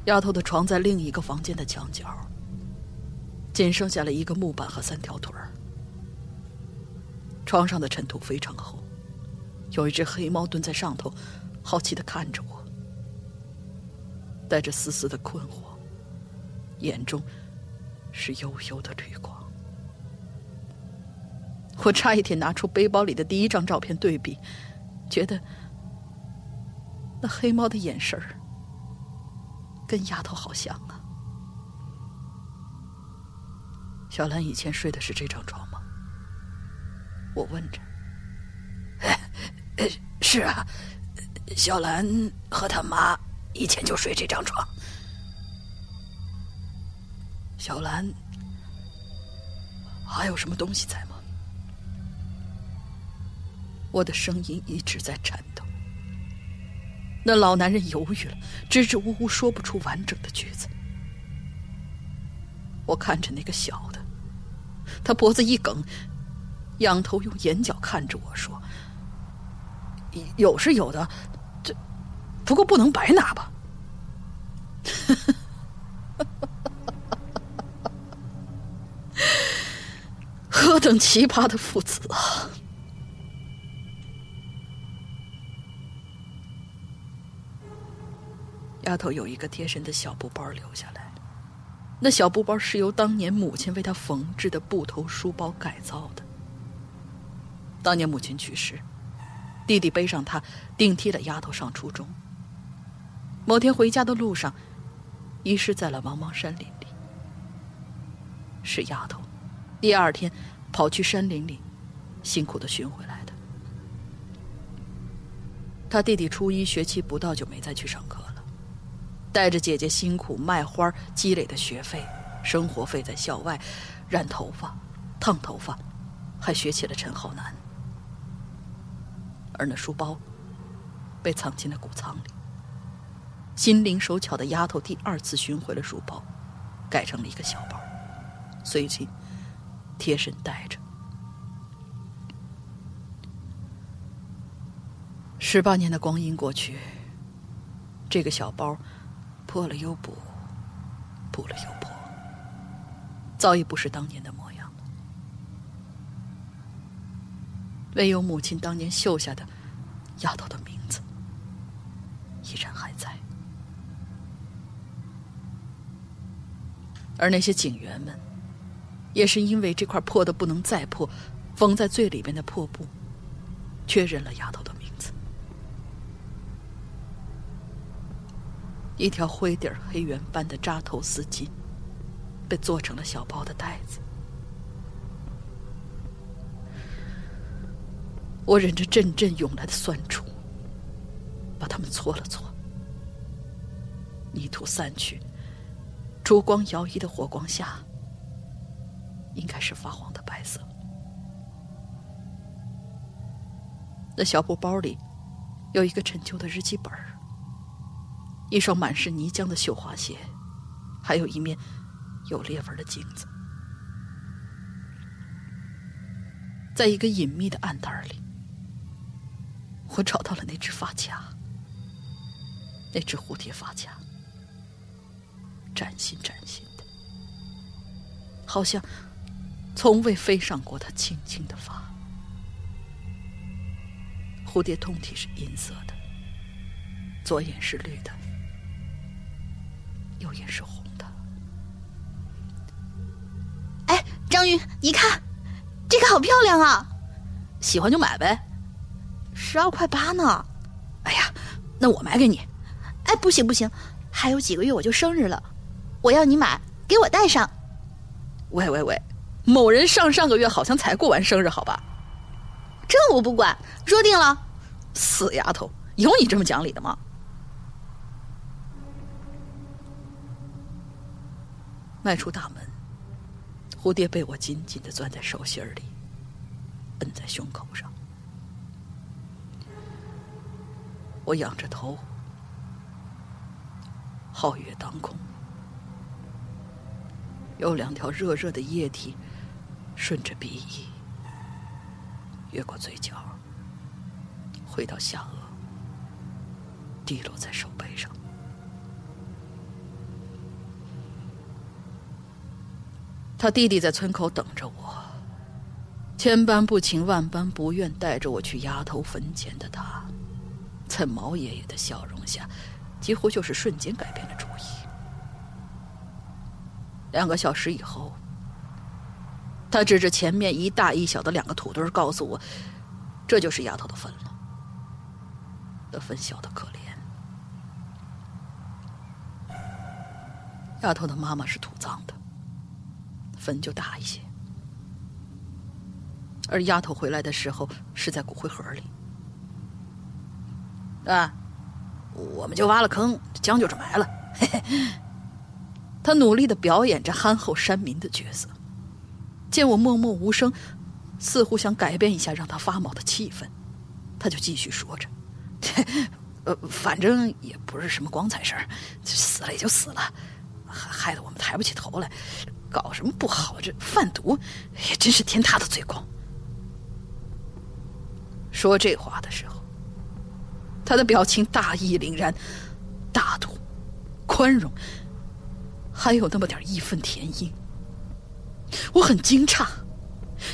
丫头的床在另一个房间的墙角，仅剩下了一个木板和三条腿儿。床上的尘土非常厚。有一只黑猫蹲在上头，好奇的看着我，带着丝丝的困惑，眼中是幽幽的绿光。我差一点拿出背包里的第一张照片对比，觉得那黑猫的眼神儿跟丫头好像啊。小兰以前睡的是这张床吗？我问着。<laughs> 是啊，小兰和他妈以前就睡这张床。小兰还有什么东西在吗？我的声音一直在颤抖。那老男人犹豫了，支支吾吾说不出完整的句子。我看着那个小的，他脖子一梗，仰头用眼角看着我说：“有是有的，这不过不能白拿吧。<laughs> ”何等奇葩的父子啊！丫头有一个贴身的小布包留下来，那小布包是由当年母亲为她缝制的布头书包改造的。当年母亲去世，弟弟背上它，顶替了丫头上初中。某天回家的路上，遗失在了茫茫山林里。是丫头，第二天跑去山林里，辛苦的寻回来的。他弟弟初一学期不到就没再去上课。带着姐姐辛苦卖花积累的学费、生活费，在校外染头发、烫头发，还学起了陈浩南。而那书包被藏进了谷仓里。心灵手巧的丫头第二次寻回了书包，改成了一个小包，随即贴身带着。十八年的光阴过去，这个小包。破了又补，补了又破，早已不是当年的模样了。唯有母亲当年绣下的丫头的名字，依然还在。而那些警员们，也是因为这块破的不能再破，缝在最里边的破布，确认了丫头的名字。一条灰底儿黑圆般的扎头丝巾，被做成了小包的袋子。我忍着阵阵涌来的酸楚，把它们搓了搓。泥土散去，烛光摇曳的火光下，应该是发黄的白色。那小布包里有一个陈旧的日记本儿。一双满是泥浆的绣花鞋，还有一面有裂纹的镜子。在一个隐秘的暗袋里，我找到了那只发卡，那只蝴蝶发卡，崭新崭新的，好像从未飞上过它青青的发。蝴蝶通体是银色的，左眼是绿的。右眼是红的。哎，张云，你看，这个好漂亮啊！喜欢就买呗。十二块八呢。哎呀，那我买给你。哎，不行不行，还有几个月我就生日了，我要你买，给我戴上。喂喂喂，某人上上个月好像才过完生日，好吧？这我不管，说定了。死丫头，有你这么讲理的吗？迈出大门，蝴蝶被我紧紧的攥在手心里，摁在胸口上。我仰着头，皓月当空，有两条热热的液体顺着鼻翼，越过嘴角，回到下颚，滴落在手背上。他弟弟在村口等着我，千般不情万般不愿带着我去丫头坟前的他，在毛爷爷的笑容下，几乎就是瞬间改变了主意。两个小时以后，他指着前面一大一小的两个土堆告诉我：“这就是丫头的坟了。”那坟小的可怜，丫头的妈妈是土葬的。坟就大一些，而丫头回来的时候是在骨灰盒里。啊，我们就挖了坑，将就着埋了。<laughs> 他努力的表演着憨厚山民的角色，见我默默无声，似乎想改变一下让他发毛的气氛，他就继续说着：“ <laughs> 呃，反正也不是什么光彩事儿，死了也就死了，害得我们抬不起头来，搞什么不好，这贩毒也真是天大的罪过。”说这话的时候，他的表情大义凛然、大度、宽容。还有那么点义愤填膺，我很惊诧，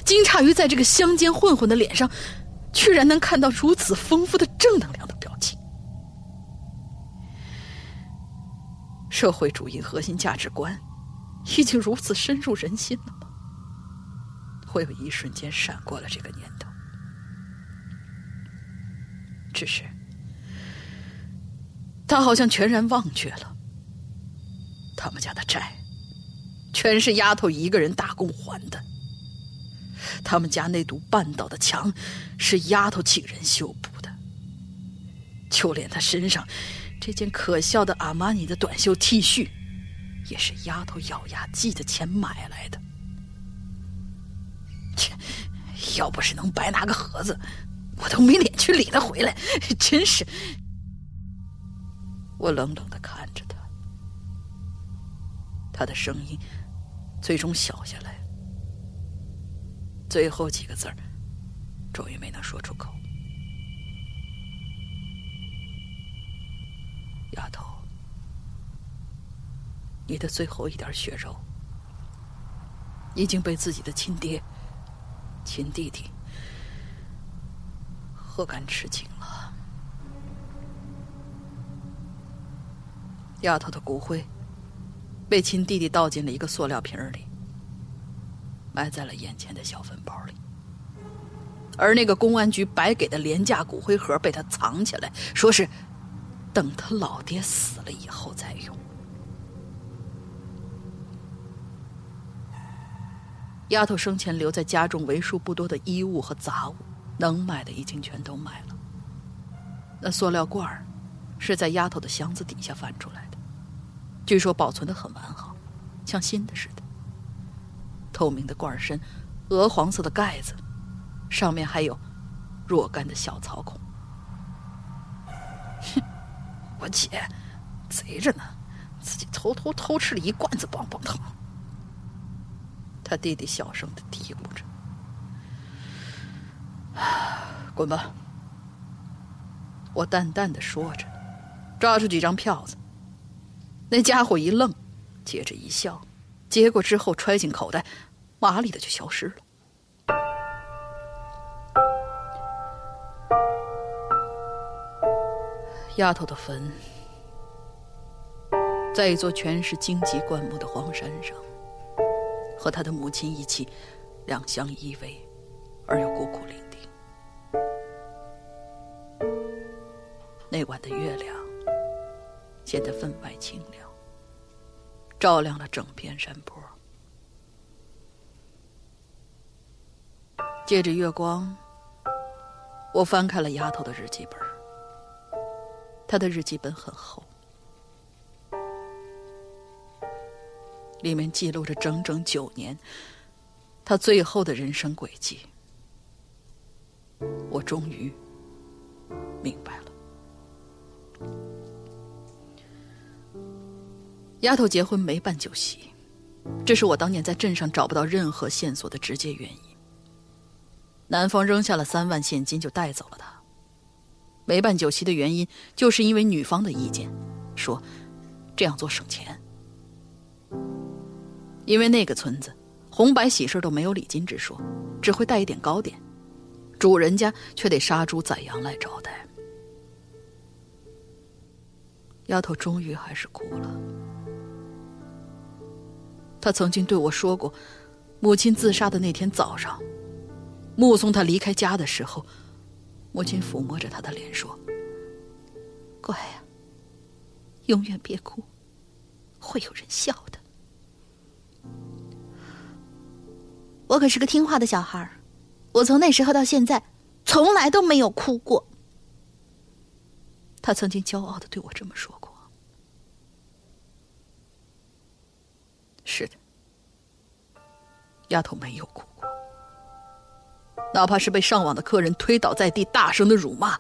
惊诧于在这个乡间混混的脸上，居然能看到如此丰富的正能量的表情。社会主义核心价值观已经如此深入人心了吗？我有一瞬间闪过了这个念头，只是他好像全然忘却了。他们家的债，全是丫头一个人打工还的。他们家那堵半倒的墙，是丫头请人修补的。就连他身上这件可笑的阿玛尼的短袖 T 恤，也是丫头咬牙记的钱买来的。切，要不是能白拿个盒子，我都没脸去理他回来。真是，我冷冷的看着他。他的声音最终小下来，最后几个字儿终于没能说出口。丫头，你的最后一点血肉已经被自己的亲爹、亲弟弟喝干吃净了。丫头的骨灰。被亲弟弟倒进了一个塑料瓶里，埋在了眼前的小坟包里。而那个公安局白给的廉价骨灰盒被他藏起来，说是等他老爹死了以后再用。丫头生前留在家中为数不多的衣物和杂物，能买的已经全都买了。那塑料罐儿，是在丫头的箱子底下翻出来的。据说保存的很完好，像新的似的。透明的罐身，鹅黄色的盖子，上面还有若干的小草孔。哼，<laughs> 我姐贼着呢，自己偷偷偷吃了一罐子棒棒糖。他弟弟小声的嘀咕着：“滚吧！”我淡淡的说着，抓出几张票子。那家伙一愣，接着一笑，接过之后揣进口袋，麻利的就消失了。丫头的坟，在一座全是荆棘灌木的荒山上，和他的母亲一起，两相依偎，而又孤苦伶仃。那晚的月亮。显得分外清亮，照亮了整片山坡。借着月光，我翻开了丫头的日记本。她的日记本很厚，里面记录着整整九年他最后的人生轨迹。我终于明白了。丫头结婚没办酒席，这是我当年在镇上找不到任何线索的直接原因。男方扔下了三万现金就带走了她。没办酒席的原因，就是因为女方的意见，说这样做省钱。因为那个村子红白喜事都没有礼金之说，只会带一点糕点，主人家却得杀猪宰羊来招待。丫头终于还是哭了。他曾经对我说过，母亲自杀的那天早上，目送他离开家的时候，母亲抚摸着他的脸说：“乖呀，永远别哭，会有人笑的。”我可是个听话的小孩我从那时候到现在，从来都没有哭过。他曾经骄傲的对我这么说过。是的，丫头没有哭过，哪怕是被上网的客人推倒在地，大声的辱骂，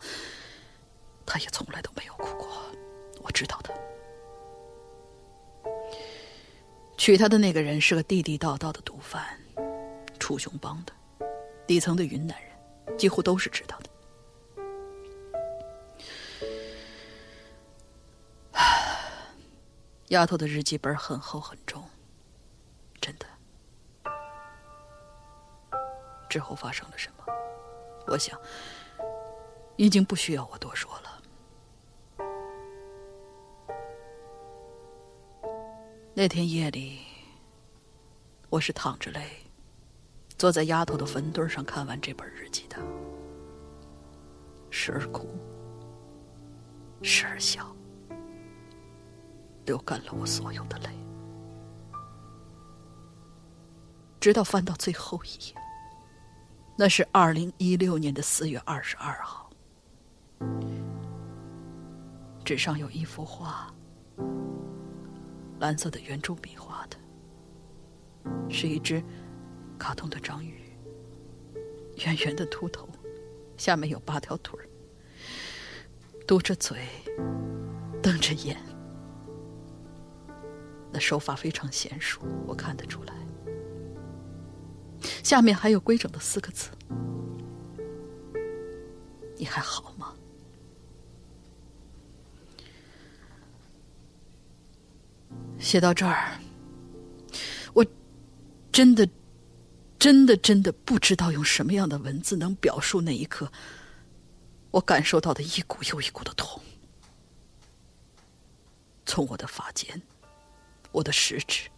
她也从来都没有哭过。我知道的。娶她的那个人是个地地道道的毒贩，楚雄帮的，底层的云南人，几乎都是知道的。丫头的日记本很厚很重，真的。之后发生了什么，我想已经不需要我多说了。那天夜里，我是淌着泪坐在丫头的坟堆上看完这本日记的，时而哭，时而笑。流干了我所有的泪，直到翻到最后一页。那是二零一六年的四月二十二号，纸上有一幅画，蓝色的圆珠笔画的，是一只卡通的章鱼，圆圆的秃头，下面有八条腿儿，嘟着嘴，瞪着眼。那手法非常娴熟，我看得出来。下面还有规整的四个字：“你还好吗？”写到这儿，我真的、真的、真的不知道用什么样的文字能表述那一刻我感受到的一股又一股的痛，从我的发间。我的食指，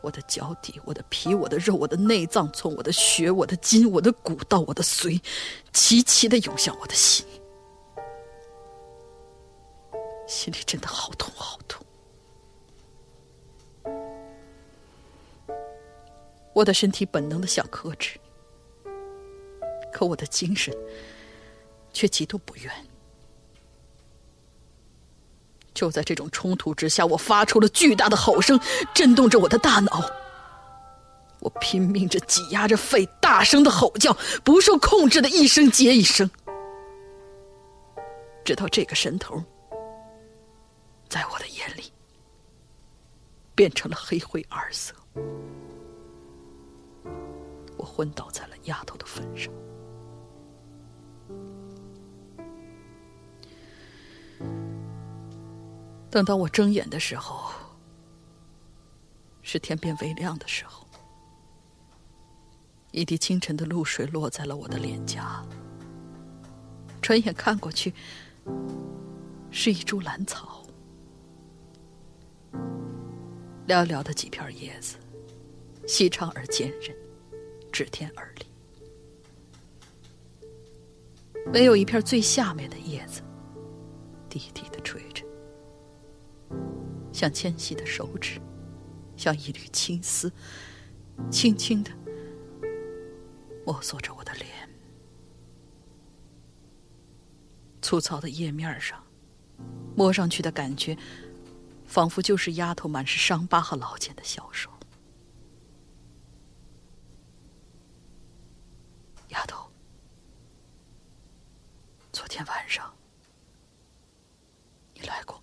我的脚底，我的皮，我的肉，我的内脏，从我的血、我的筋、我的骨到我的髓，齐齐的涌向我的心，心里真的好痛好痛。我的身体本能的想克制，可我的精神却极度不愿。就在这种冲突之下，我发出了巨大的吼声，震动着我的大脑。我拼命着挤压着肺，大声的吼叫，不受控制的一声接一声，直到这个神头，在我的眼里变成了黑灰二色。我昏倒在了丫头的坟上。等到我睁眼的时候，是天边微亮的时候。一滴清晨的露水落在了我的脸颊，转眼看过去，是一株兰草，寥寥的几片叶子，细长而坚韧，指天而立，唯有一片最下面的叶子，低低的垂着。像纤细的手指，像一缕青丝，轻轻的摸索着我的脸。粗糙的叶面上，摸上去的感觉，仿佛就是丫头满是伤疤和老茧的小手。丫头，昨天晚上你来过吗。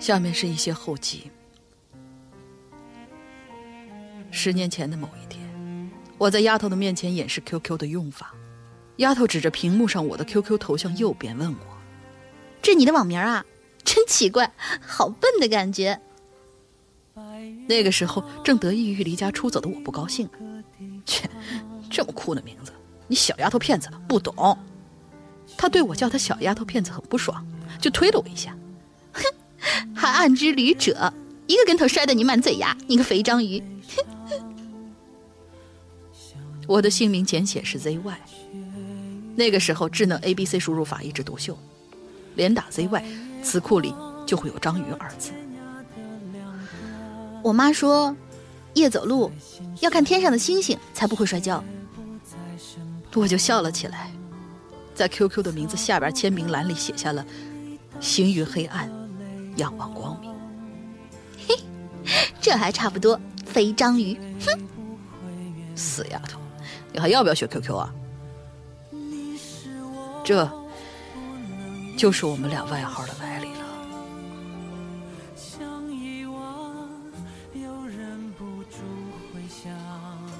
下面是一些后记。十年前的某一天，我在丫头的面前演示 QQ 的用法，丫头指着屏幕上我的 QQ 头像右边问我：“这你的网名啊？真奇怪，好笨的感觉。”那个时候正得意于离家出走的我不高兴，切，这么酷的名字，你小丫头片子不懂。他对我叫他小丫头片子很不爽，就推了我一下。哼还暗之旅者，一个跟头摔得你满嘴牙，你个肥章鱼！我的姓名简写是 ZY。那个时候智能 ABC 输入法一枝独秀，连打 ZY，词库里就会有“章鱼”二字。我妈说，夜走路要看天上的星星，才不会摔跤。我就笑了起来，在 QQ 的名字下边签名栏里写下了“行于黑暗，仰望光明”。嘿，这还差不多。肥章鱼，哼！死丫头，你还要不要学 QQ 啊？这就是我们俩外号的来历了。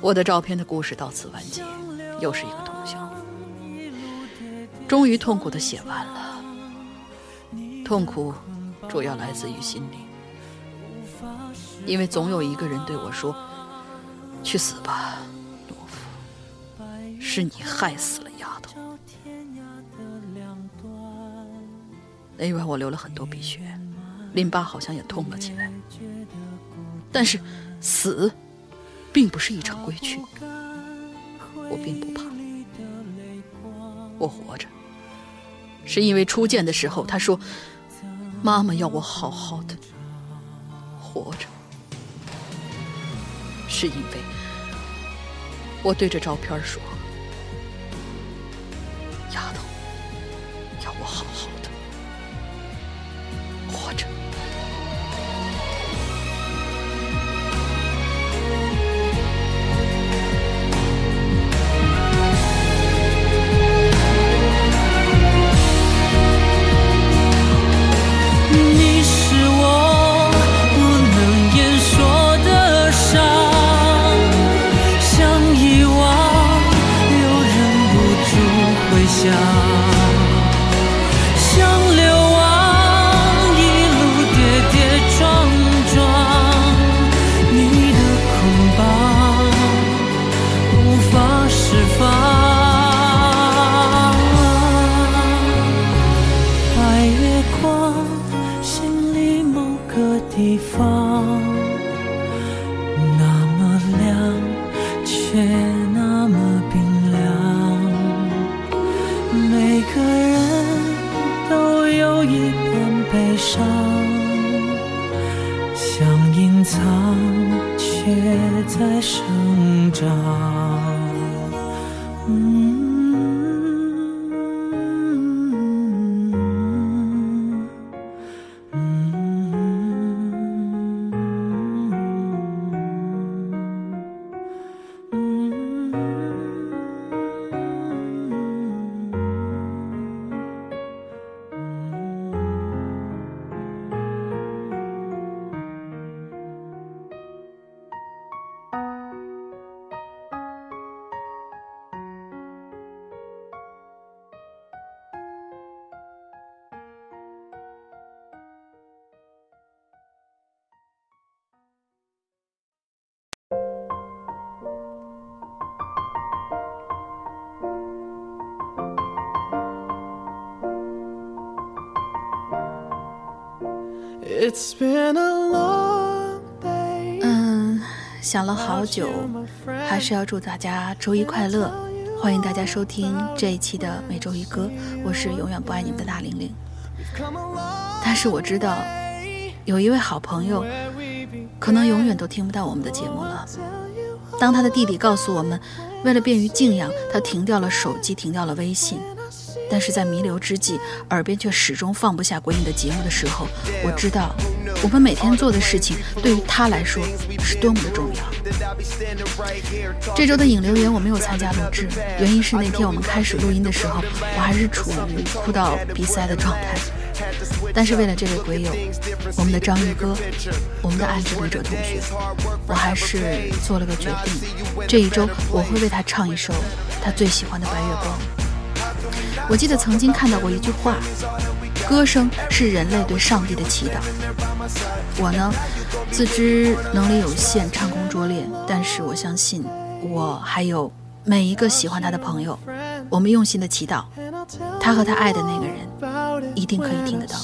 我的照片的故事到此完结，又是一个通宵，终于痛苦的写完了。痛苦主要来自于心里。因为总有一个人对我说：“去死吧，懦夫！是你害死了丫头。”那晚我流了很多鼻血，淋巴好像也痛了起来。但是死，并不是一场归去，我并不怕。我活着，是因为初见的时候他说：“妈妈要我好好的活着。”是因为我对着照片说：“丫头，要我好好的活着。”一段悲伤想隐藏却在生长。嗯，想了好久，还是要祝大家周一快乐。欢迎大家收听这一期的每周一歌，我是永远不爱你们的大玲玲。但是我知道，有一位好朋友，可能永远都听不到我们的节目了。当他的弟弟告诉我们，为了便于静养，他停掉了手机，停掉了微信。但是在弥留之际，耳边却始终放不下鬼影的节目的时候，我知道，我们每天做的事情对于他来说是多么的重要。这周的影留言我没有参加录制，原因是那天我们开始录音的时候，我还是处于哭到鼻塞的状态。但是为了这位鬼友，我们的章鱼哥，我们的暗之旅者同学，我还是做了个决定，这一周我会为他唱一首他最喜欢的《白月光》。我记得曾经看到过一句话：“歌声是人类对上帝的祈祷。”我呢，自知能力有限，唱功拙劣，但是我相信，我还有每一个喜欢他的朋友，我们用心的祈祷，他和他爱的那个人一定可以听得到。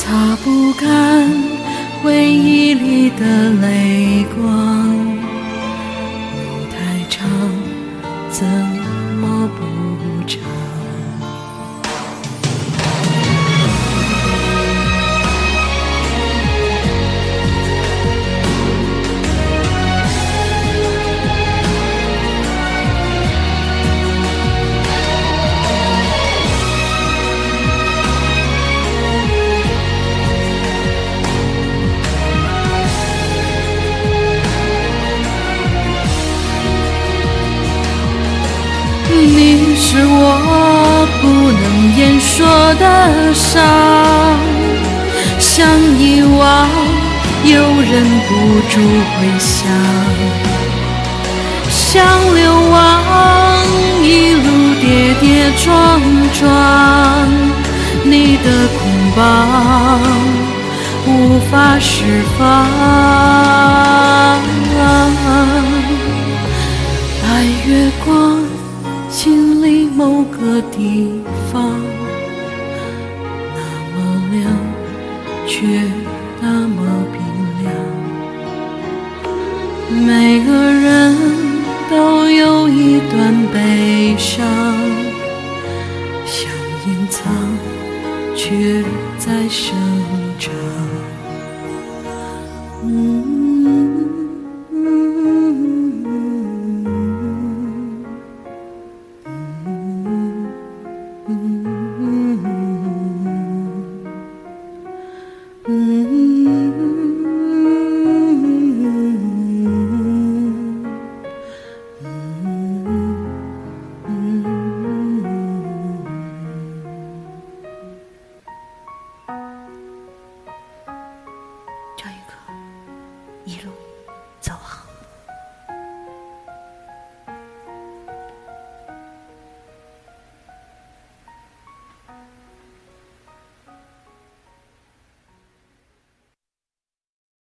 擦不干回忆里的泪光，路太长，怎么不长？不能言说的伤，想遗忘又忍不住回想，想流亡一路跌跌撞撞，你的捆绑无法释放，白月光。某个地方，那么亮，却那么冰凉。每个人都有一段悲伤，